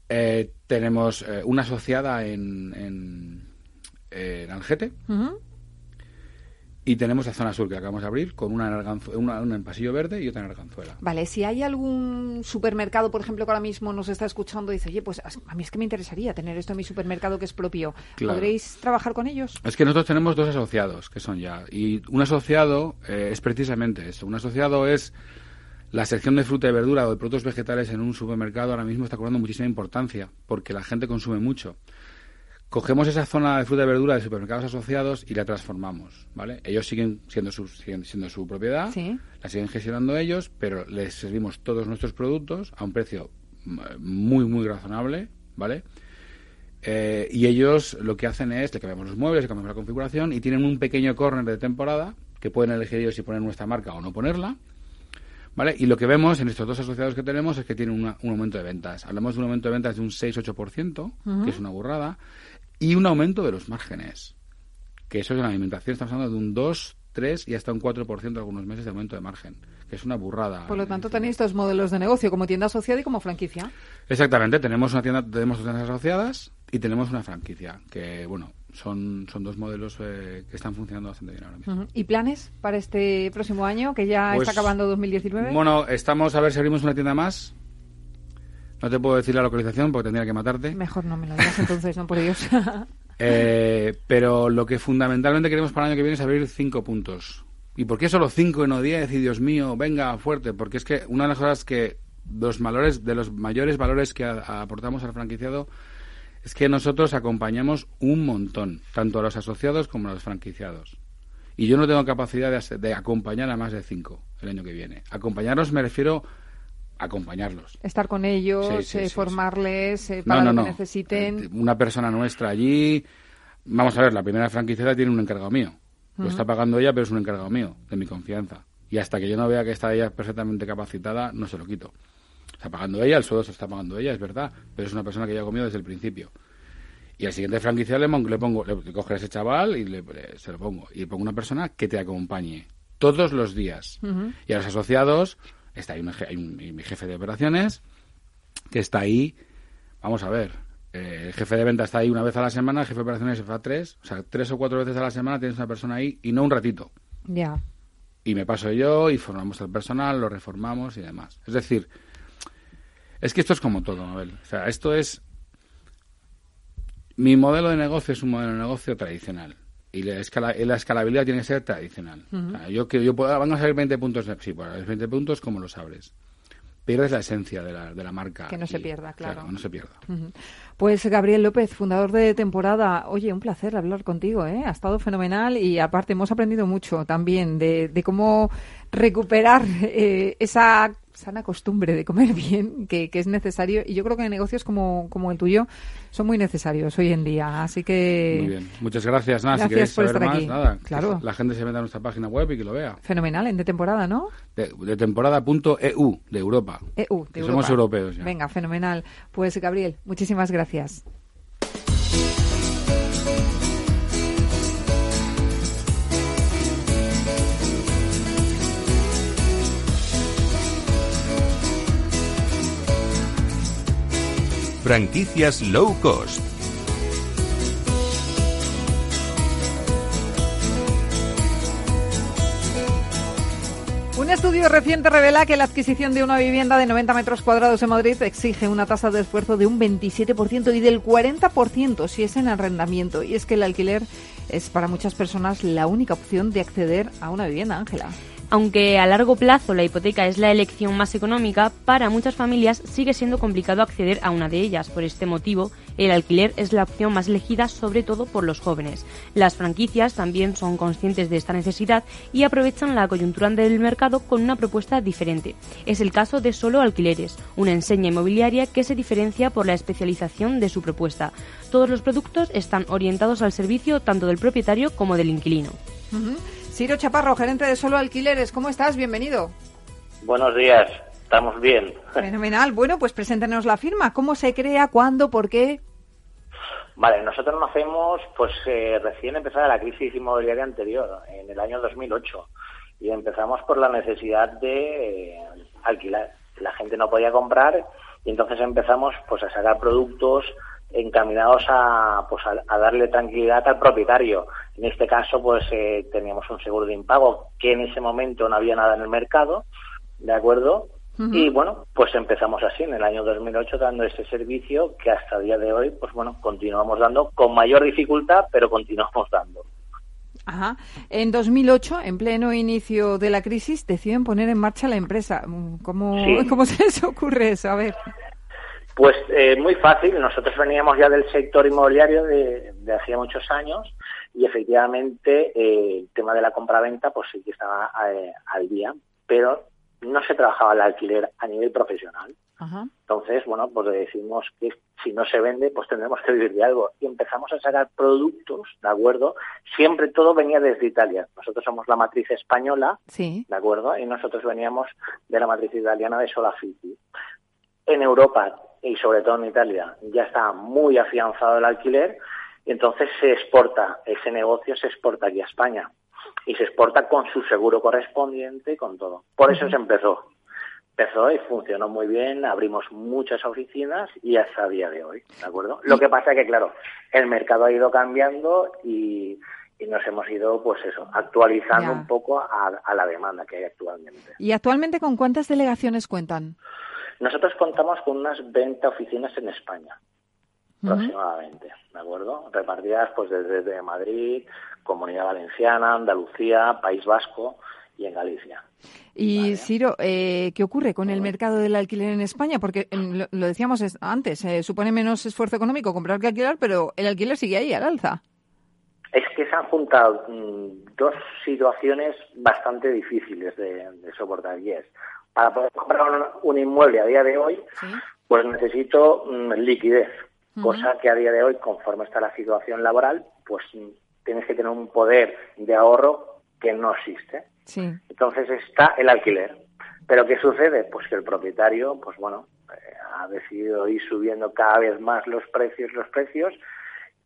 Eh, tenemos eh, una asociada en, en, en Algete. Y tenemos la zona sur que acabamos de abrir con una en, una, en Pasillo Verde y otra en Arganzuela. Vale, si hay algún supermercado, por ejemplo, que ahora mismo nos está escuchando y dice, oye, pues a mí es que me interesaría tener esto en mi supermercado que es propio. ¿Podréis trabajar con ellos? Es que nosotros tenemos dos asociados que son ya. Y un asociado eh, es precisamente eso. Un asociado es la sección de fruta y verdura o de productos vegetales en un supermercado ahora mismo está cobrando muchísima importancia porque la gente consume mucho cogemos esa zona de fruta y verdura de supermercados asociados y la transformamos, ¿vale? Ellos siguen siendo su, siguen siendo su propiedad, la siguen gestionando ellos, pero les servimos todos nuestros productos a un precio muy, muy razonable, ¿vale? Eh, y ellos lo que hacen es, le cambiamos los muebles, le cambiamos la configuración y tienen un pequeño corner de temporada que pueden elegir ellos si poner nuestra marca o no ponerla, ¿Vale? Y lo que vemos en estos dos asociados que tenemos es que tienen un aumento de ventas. Hablamos de un aumento de ventas de un 6-8%, que es una burrada, y un aumento de los márgenes. Que eso es en la alimentación, estamos hablando de un 2, 3 y hasta un 4% algunos meses de aumento de margen, que es una burrada. Por lo tanto, tenéis dos modelos de negocio, como tienda asociada y como franquicia. Exactamente, tenemos una tienda, tenemos dos tiendas asociadas y tenemos una franquicia, que bueno, son, son dos modelos eh, que están funcionando bastante bien ahora mismo. ¿Y planes para este próximo año, que ya está pues, acabando 2019? Bueno, estamos a ver si abrimos una tienda más no te puedo decir la localización porque tendría que matarte. Mejor no me lo digas entonces, no por ellos. Eh, pero lo que fundamentalmente queremos para el año que viene es abrir cinco puntos ¿Y por qué solo cinco y no diez? Y Dios mío, venga, fuerte. Porque es que una de las cosas que los valores, de los mayores valores que aportamos al franquiciado es que nosotros acompañamos un montón, tanto a los asociados como a los franquiciados. Y yo no tengo capacidad de, acompañar a más de cinco el año que viene. Acompañarlos me refiero a acompañarlos. Estar con ellos, eh, formarles eh, para lo que necesiten. Eh, una persona nuestra allí. Vamos a ver, la primera franquiciada tiene un encargado mío. Lo está pagando ella, pero es un encargado mío, de mi confianza. Y hasta que yo no vea que está ella perfectamente capacitada, no se lo quito. Está pagando ella, el sueldo se está pagando ella, es verdad, pero es una persona que ya ha comido desde el principio. Y al siguiente franquicia le, le pongo, le, coge a ese chaval y le, se lo pongo. Y le pongo una persona que te acompañe todos los días. Y a los asociados, está ahí, mi jefe de operaciones, que está ahí, vamos a ver, eh, el jefe de venta está ahí una vez a la semana, el jefe de operaciones se va tres, o sea, tres o cuatro veces a la semana tienes una persona ahí y no un ratito. Ya. Y me paso yo y formamos al personal, lo reformamos y demás. Es decir, es que esto es como todo, Mabel. O sea, esto es... Mi modelo de negocio es un modelo de negocio tradicional. Y la, escalabilidad tiene que ser tradicional. yo que yo puedo, van a salir 20 puntos, sí, pues 20 puntos como los abres pero es la esencia de la, de la marca. Que no se pierda, claro. no se pierda. Pues Gabriel López, fundador de temporada, oye, un placer hablar contigo, ¿eh? Ha estado fenomenal y aparte hemos aprendido mucho también de, de cómo recuperar eh, esa sana costumbre de comer bien que, es necesario. Y yo creo que negocios como, como el tuyo son muy necesarios hoy en día así que muy bien. Muchas gracias nada gracias si por estar más, aquí. nada, claro. la gente se meta a nuestra página web y que lo vea. Fenomenal en de temporada no de, de temporada.eu de Europa. EU de somos europeos ya. venga fenomenal. Pues Gabriel muchísimas gracias Franquicias low cost. Un estudio reciente revela que la adquisición de una vivienda de 90 metros cuadrados en Madrid exige una tasa de esfuerzo de un 27% y del 40% si es en arrendamiento. Y es que el alquiler es para muchas personas la única opción de acceder a una vivienda, Ángela. Aunque a largo plazo la hipoteca es la elección más económica, para muchas familias sigue siendo complicado acceder a una de ellas. Por este motivo, el alquiler es la opción más elegida sobre todo por los jóvenes. Las franquicias también son conscientes de esta necesidad y aprovechan la coyuntura del mercado con una propuesta diferente. Es el caso de Solo Alquileres, una enseña inmobiliaria que se diferencia por la especialización de su propuesta. Todos los productos están orientados al servicio tanto del propietario como del inquilino. Ciro Chaparro, gerente de Solo Alquileres, ¿cómo estás? Bienvenido. Buenos días, estamos bien. Fenomenal. Bueno, pues preséntenos la firma. ¿Cómo se crea? ¿Cuándo? ¿Por qué? Vale, nosotros nacemos pues eh, recién empezada la crisis inmobiliaria anterior, en el año 2008, y empezamos por la necesidad de eh, alquilar. La gente no podía comprar y entonces empezamos pues a sacar productos encaminados a, pues, a, darle tranquilidad al propietario. En este caso, pues eh, teníamos un seguro de impago que en ese momento no había nada en el mercado, ¿de acuerdo? Y bueno, pues empezamos así en el año 2008 dando este servicio que hasta el día de hoy, pues bueno, continuamos dando con mayor dificultad, pero continuamos dando. Ajá. En 2008, en pleno inicio de la crisis, deciden poner en marcha la empresa. ¿Cómo, ¿cómo se les ocurre eso? A ver. Pues eh, muy fácil. Nosotros veníamos ya del sector inmobiliario de, hacía muchos años y efectivamente eh, el tema de la compraventa pues sí que estaba eh, al día, pero no se trabajaba el alquiler a nivel profesional. Entonces, bueno, pues decimos que si no se vende, pues tendremos que vivir de algo. Y empezamos a sacar productos, ¿de acuerdo? Siempre todo venía desde Italia. Nosotros somos la matriz española, sí. ¿de acuerdo? Y nosotros veníamos de la matriz italiana de Solafiti. En Europa y sobre todo en Italia ya está muy afianzado el alquiler y entonces se exporta, ese negocio se exporta aquí a España y se exporta con su seguro correspondiente y con todo. Por eso se empezó. Empezó y funcionó muy bien, abrimos muchas oficinas y hasta el día de hoy, ¿de acuerdo? Lo que pasa es que, claro, el mercado ha ido cambiando y, nos hemos ido, pues eso, actualizando un poco a, a la demanda que hay actualmente. ¿Y actualmente con cuántas delegaciones cuentan? Nosotros contamos con unas 20 oficinas en España. aproximadamente, ¿de acuerdo? Repartidas pues desde, Madrid, Comunidad Valenciana, Andalucía, País Vasco y en Galicia. Y Ciro, eh, ¿qué ocurre con el mercado del alquiler en España? Porque em, lo, decíamos antes, eh, supone menos esfuerzo económico comprar que alquilar, pero el alquiler sigue ahí al alza. Es que se han juntado mm, dos situaciones bastante difíciles de, soportar y es, para poder comprar un, inmueble a día de hoy, pues necesito mm, liquidez, cosa que a día de hoy, conforme está la situación laboral, pues tienes que tener un poder de ahorro que no existe. Entonces está el alquiler. Pero ¿qué sucede? Pues que el propietario, pues bueno, eh, ha decidido ir subiendo cada vez más los precios, los precios,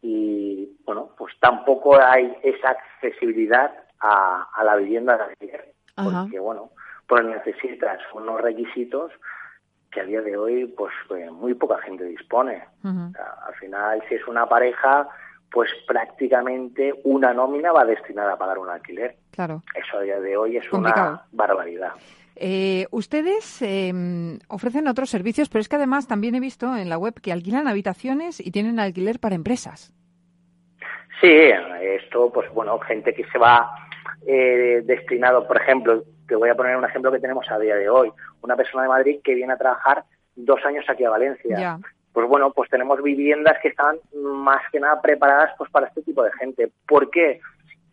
y bueno, pues tampoco hay esa accesibilidad a, la vivienda de alquiler. Porque bueno, pues necesitas unos requisitos que a día de hoy pues, pues muy poca gente dispone. al final, si es una pareja, pues prácticamente una nómina va destinada a pagar un alquiler. Claro. Eso a día de hoy es una barbaridad. Eh, ustedes em, ofrecen otros servicios, pero es que además también he visto en la web que alquilan habitaciones y tienen alquiler para empresas. Sí, esto, pues bueno, gente que se va eh, destinado, por ejemplo, te voy a poner un ejemplo que tenemos a día de hoy, una persona de Madrid que viene a trabajar dos años aquí a Valencia. Pues bueno, pues tenemos viviendas que están más que nada preparadas pues para este tipo de gente. ¿Por qué?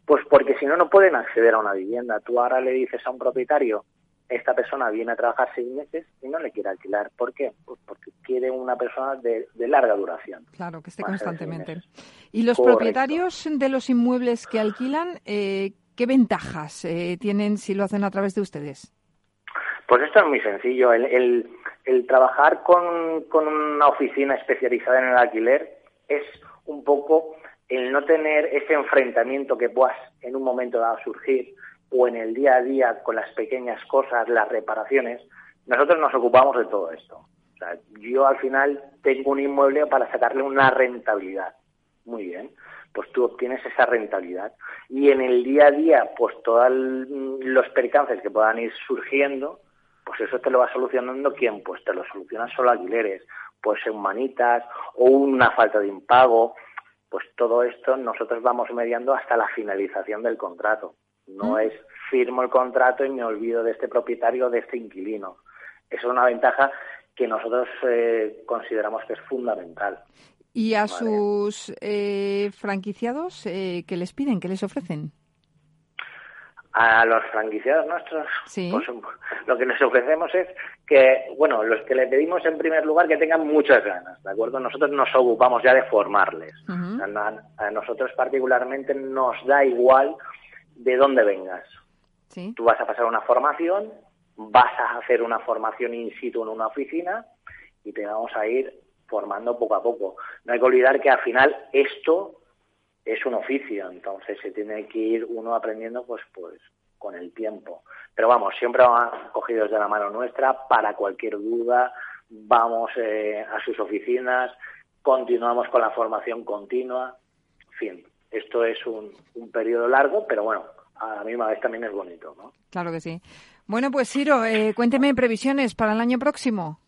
Pues porque si no, no pueden acceder a una vivienda. Tú ahora le dices a un propietario, esta persona viene a trabajar seis meses y no le quiere alquilar. ¿Por qué? Pues porque quiere una persona de, larga duración. Claro, que esté constantemente. ¿Y los propietarios de los inmuebles que alquilan, eh, qué ventajas eh, tienen si lo hacen a través de ustedes? Pues esto es muy sencillo. El, el, trabajar con, con una oficina especializada en el alquiler es un poco el no tener ese enfrentamiento que puedas en un momento dado surgir o en el día a día con las pequeñas cosas, las reparaciones, nosotros nos ocupamos de todo esto. O sea, yo al final tengo un inmueble para sacarle una rentabilidad. Muy bien, pues tú obtienes esa rentabilidad. Y en el día a día, pues todos los percances que puedan ir surgiendo, pues eso te lo va solucionando quién, pues te lo solucionan solo alquileres, puede ser manitas o una falta de impago, pues todo esto nosotros vamos mediando hasta la finalización del contrato. No es firmo el contrato y me olvido de este propietario, de este inquilino. Eso es una ventaja que nosotros eh, consideramos que es fundamental. ¿Y a sus eh, franquiciados eh, qué les piden, qué les ofrecen? A los franquiciados nuestros, pues, lo que les ofrecemos es que, bueno, los que le pedimos en primer lugar que tengan muchas ganas, ¿de acuerdo? Nosotros nos ocupamos ya de formarles. a nosotros particularmente nos da igual de dónde vengas. Tú vas a pasar una formación, vas a hacer una formación in situ en una oficina y te vamos a ir formando poco a poco. No hay que olvidar que al final esto es un oficio, entonces se tiene que ir uno aprendiendo pues pues con el tiempo. Pero vamos, siempre van cogidos de la mano nuestra para cualquier duda, vamos eh, a sus oficinas, continuamos con la formación continua, en fin, esto es un, un periodo largo, pero bueno, a la misma vez también es bonito, ¿no? Claro que sí. Bueno, pues Ciro, eh, cuénteme previsiones para el año próximo.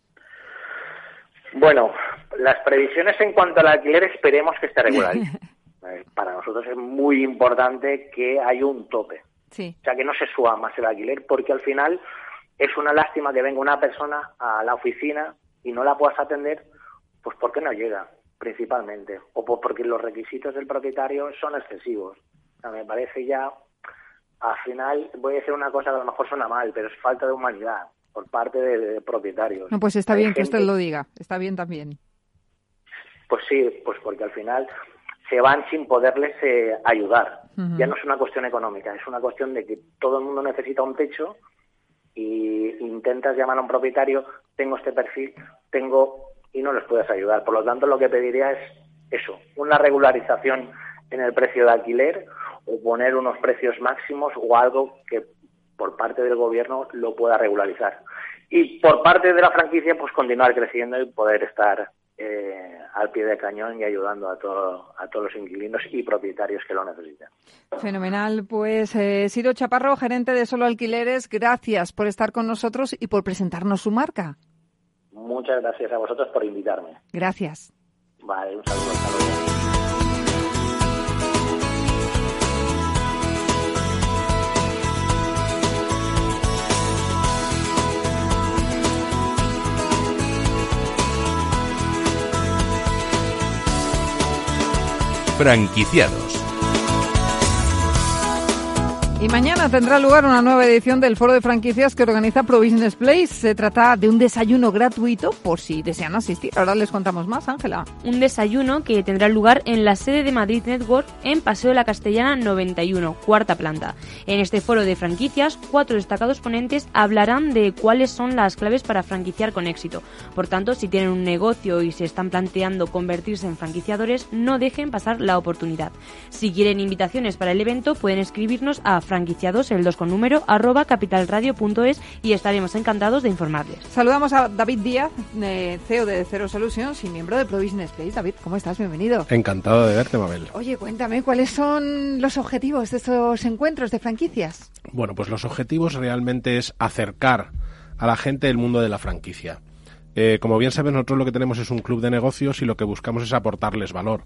Bueno, las previsiones en cuanto al alquiler esperemos que esté regular. Eh, para nosotros es muy importante que haya un tope. Sí. O sea, que no se suba más el alquiler, porque al final es una lástima que venga una persona a la oficina y no la puedas atender, pues porque no llega principalmente, o porque los requisitos del propietario son excesivos. me parece ya, al final, voy a decir una cosa que a lo mejor suena mal, pero es falta de humanidad por parte de, propietarios. No, pues está bien que usted lo diga, está bien también. Pues sí, pues porque al final se van sin poderles eh, ayudar. Ya no es una cuestión económica, es una cuestión de que todo el mundo necesita un techo y intentas llamar a un propietario, tengo este perfil, tengo y no les puedes ayudar. Por lo tanto, lo que pediría es eso, una regularización en el precio de alquiler o poner unos precios máximos o algo que por parte del gobierno lo pueda regularizar. Y por parte de la franquicia, pues continuar creciendo y poder estar eh, al pie de cañón y ayudando a, todo, a todos los inquilinos y propietarios que lo necesiten. Fenomenal. Pues eh, Ciro Chaparro, gerente de Solo Alquileres, gracias por estar con nosotros y por presentarnos su marca. Muchas gracias a vosotros por invitarme. Gracias. Vale, un saludo, hasta luego. Franquiciados. Y mañana tendrá lugar una nueva edición del Foro de Franquicias que organiza Pro Business Place. Se trata de un desayuno gratuito por si desean asistir. Ahora les contamos más, Ángela. Un desayuno que tendrá lugar en la sede de Madrid Network en Paseo de la Castellana 91, cuarta planta. En este foro de franquicias, cuatro destacados ponentes hablarán de cuáles son las claves para franquiciar con éxito. Por tanto, si tienen un negocio y se están planteando convertirse en franquiciadores, no dejen pasar la oportunidad. Si quieren invitaciones para el evento, pueden escribirnos a franquiciados, el 2 con número, arroba capitalradio.es y estaremos encantados de informarles. Saludamos a David Díaz, eh, CEO de Cero Solutions y miembro de Pro Business Place. David, ¿cómo estás? Bienvenido. Encantado de verte, Mabel. Oye, cuéntame, ¿cuáles son los objetivos de estos encuentros de franquicias? Bueno, pues los objetivos realmente es acercar a la gente el mundo de la franquicia. Eh, como bien sabes, nosotros lo que tenemos es un club de negocios y lo que buscamos es aportarles valor.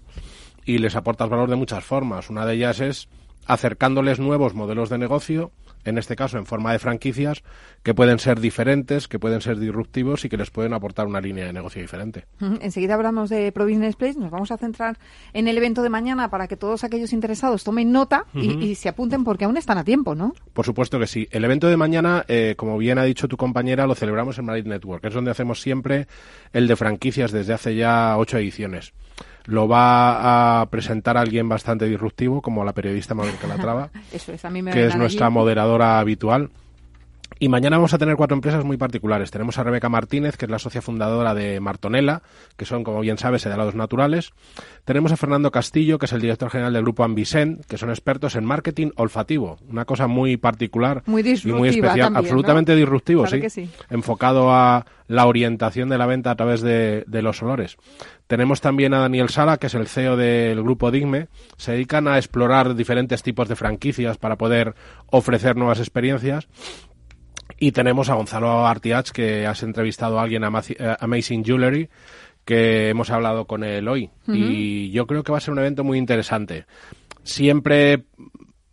Y les aportas valor de muchas formas. Una de ellas es acercándoles nuevos modelos de negocio, en este caso en forma de franquicias, que pueden ser diferentes, que pueden ser disruptivos y que les pueden aportar una línea de negocio diferente. Enseguida hablamos de Pro Business Place, nos vamos a centrar en el evento de mañana para que todos aquellos interesados tomen nota y, se apunten porque aún están a tiempo, ¿no? Por supuesto que sí. El evento de mañana, eh, como bien ha dicho tu compañera, lo celebramos en Madrid Network, es donde hacemos siempre el de franquicias desde hace ya ocho ediciones lo va a presentar alguien bastante disruptivo, como la periodista Mabel Calatrava, Eso es, a mí me que es nuestra moderadora habitual. Y mañana vamos a tener cuatro empresas muy particulares. Tenemos a Rebeca Martínez, que es la socia fundadora de Martonella, que son, como bien sabes, helados naturales. Tenemos a Fernando Castillo, que es el director general del grupo Ambicent, que son expertos en marketing olfativo. Una cosa muy particular muy y muy especial. absolutamente disruptivo, sí, sí, Enfocado a la orientación de la venta a través de, de los olores. Tenemos también a Daniel Sala, que es el CEO del grupo Digme. Se dedican a explorar diferentes tipos de franquicias para poder ofrecer nuevas experiencias. Y tenemos a Gonzalo Artiach, que has entrevistado a alguien a eh, Amazing Jewelry, que hemos hablado con él hoy. Y yo creo que va a ser un evento muy interesante. Siempre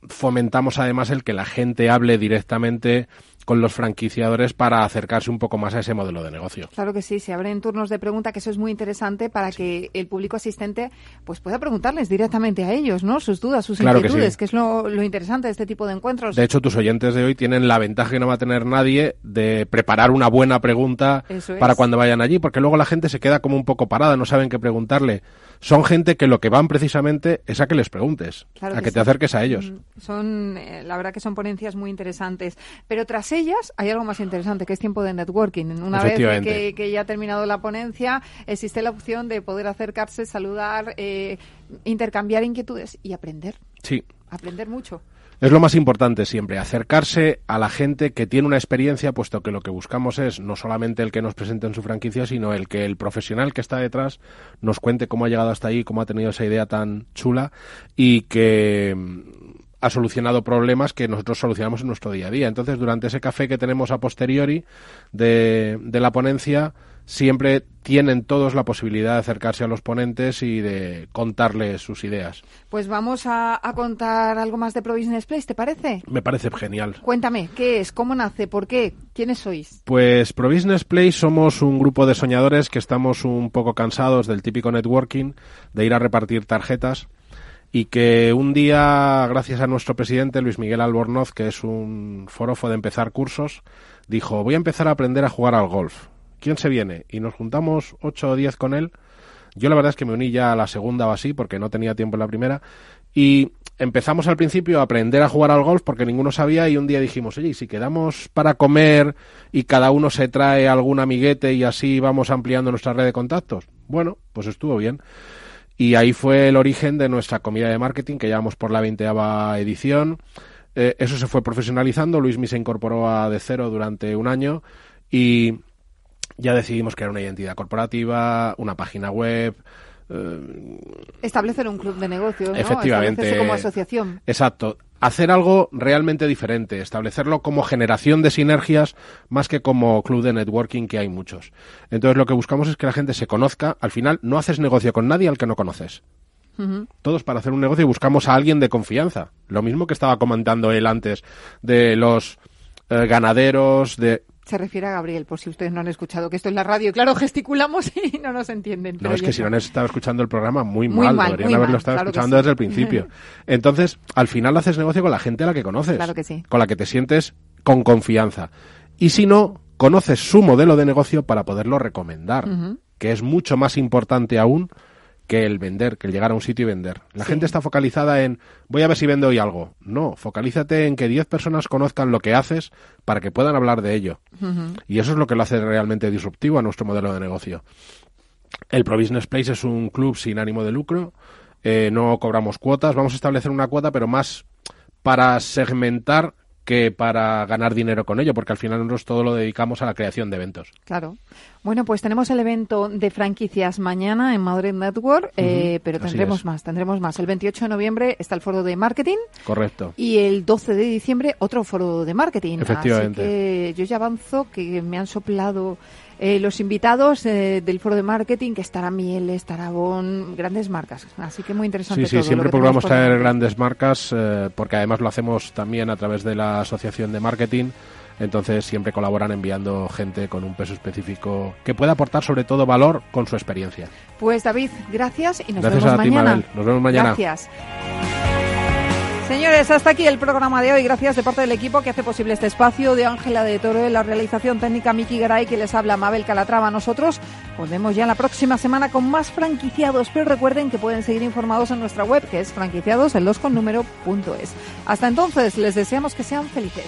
fomentamos además el que la gente hable directamente con los franquiciadores para acercarse un poco más a ese modelo de negocio. Claro que sí, se abren turnos de pregunta, que eso es muy interesante para que el público asistente pues pueda preguntarles directamente a ellos, ¿no? Sus dudas, sus inquietudes, que, es lo, interesante de este tipo de encuentros. De hecho, tus oyentes de hoy tienen la ventaja que no va a tener nadie de preparar una buena pregunta para cuando vayan allí, porque luego la gente se queda como un poco parada, no saben qué preguntarle son gente que lo que van precisamente es a que les preguntes, a que, te acerques a ellos. Mm, son, eh, la verdad que son ponencias muy interesantes. Pero tras ellas hay algo más interesante, que es tiempo de networking. Una vez que, ya ha terminado la ponencia, existe la opción de poder acercarse, saludar, eh, intercambiar inquietudes y aprender. Sí. Aprender mucho. Es lo más importante siempre, acercarse a la gente que tiene una experiencia, puesto que lo que buscamos es no solamente el que nos presente en su franquicia, sino el que el profesional que está detrás nos cuente cómo ha llegado hasta ahí, cómo ha tenido esa idea tan chula y que ha solucionado problemas que nosotros solucionamos en nuestro día a día. Entonces, durante ese café que tenemos a posteriori de, de la ponencia, siempre tienen todos la posibilidad de acercarse a los ponentes y de contarles sus ideas. Pues vamos a, contar algo más de Pro Business Place, ¿te parece? Me parece genial. Cuéntame, ¿qué es? ¿Cómo nace? ¿Por qué? ¿Quiénes sois? Pues Pro Business Place somos un grupo de soñadores que estamos un poco cansados del típico networking, de ir a repartir tarjetas y que un día, gracias a nuestro presidente Luis Miguel Albornoz, que es un forofo de empezar cursos, dijo, voy a empezar a aprender a jugar al golf ¿quién se viene? Y nos juntamos ocho o diez con él. Yo la verdad es que me uní ya a la segunda o así, porque no tenía tiempo en la primera. Y empezamos al principio a aprender a jugar al golf porque ninguno sabía y un día dijimos, oye, ¿y si quedamos para comer y cada uno se trae algún amiguete y así vamos ampliando nuestra red de contactos? Bueno, pues estuvo bien. Y ahí fue el origen de nuestra comida de marketing, que llevamos por la veinteava edición. Eh, eso se fue profesionalizando. Luis se incorporó a De Cero durante un año y ya decidimos crear una identidad corporativa, una página web, Eh, Establecer un club de negocios, ¿no? Efectivamente. como asociación. Exacto. Hacer algo realmente diferente, establecerlo como generación de sinergias más que como club de networking que hay muchos. Entonces lo que buscamos es que la gente se conozca. Al final no haces negocio con nadie al que no conoces. Todos para hacer un negocio buscamos a alguien de confianza. Lo mismo que estaba comentando él antes de los eh, ganaderos, de se refiere a Gabriel, por si ustedes no han escuchado que esto es la radio. Claro, gesticulamos y no nos entienden. No, es que si no han estado escuchando el programa, muy, mal. Deberían haberlo estado escuchando desde el principio. Entonces, al final haces negocio con la gente a la que conoces. Claro que sí. Con la que te sientes con confianza. Y si no, conoces su modelo de negocio para poderlo recomendar, que es mucho más importante aún que el vender, que el llegar a un sitio y vender. La gente está focalizada en voy a ver si vendo hoy algo. No, focalízate en que 10 personas conozcan lo que haces para que puedan hablar de ello. Y eso es lo que lo hace realmente disruptivo a nuestro modelo de negocio. El Pro Business Place es un club sin ánimo de lucro. Eh, no cobramos cuotas. Vamos a establecer una cuota, pero más para segmentar que para ganar dinero con ello, porque al final nosotros todo lo dedicamos a la creación de eventos. Claro. Bueno, pues tenemos el evento de franquicias mañana en Madrid Network, eh, pero tendremos más, tendremos más. El 28 de noviembre está el foro de marketing. Correcto. Y el 12 de diciembre otro foro de marketing. Efectivamente. Así que yo ya avanzo que me han soplado eh, los invitados eh, del foro de marketing, que estará Miel, estará Bon, grandes marcas. Así que muy interesante. Sí, sí, siempre procuramos traer grandes marcas, eh, porque además lo hacemos también a través de la Asociación de Marketing. Entonces siempre colaboran enviando gente con un peso específico que pueda aportar sobre todo valor con su experiencia. Pues David, gracias y nos gracias vemos a ti, mañana. Mabel. Nos vemos mañana. Gracias. Señores, hasta aquí el programa de hoy. Gracias de parte del equipo que hace posible este espacio, de Ángela de Toro, de la realización técnica Miki Garay, que les habla Mabel Calatrava. Nosotros volvemos ya la próxima semana con más franquiciados, pero recuerden que pueden seguir informados en nuestra web, que es franquiciados en Hasta entonces, les deseamos que sean felices.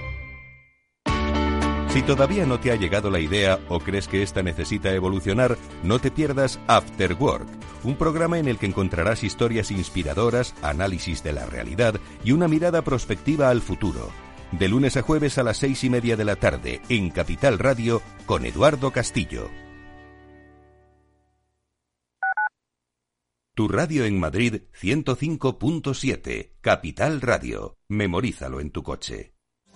Si todavía no te ha llegado la idea o crees que esta necesita evolucionar, no te pierdas After Work, un programa en el que encontrarás historias inspiradoras, análisis de la realidad y una mirada prospectiva al futuro. De lunes a jueves a las seis y media de la tarde en Capital Radio con Eduardo Castillo. Tu radio en Madrid 105.7, Capital Radio. Memorízalo en tu coche.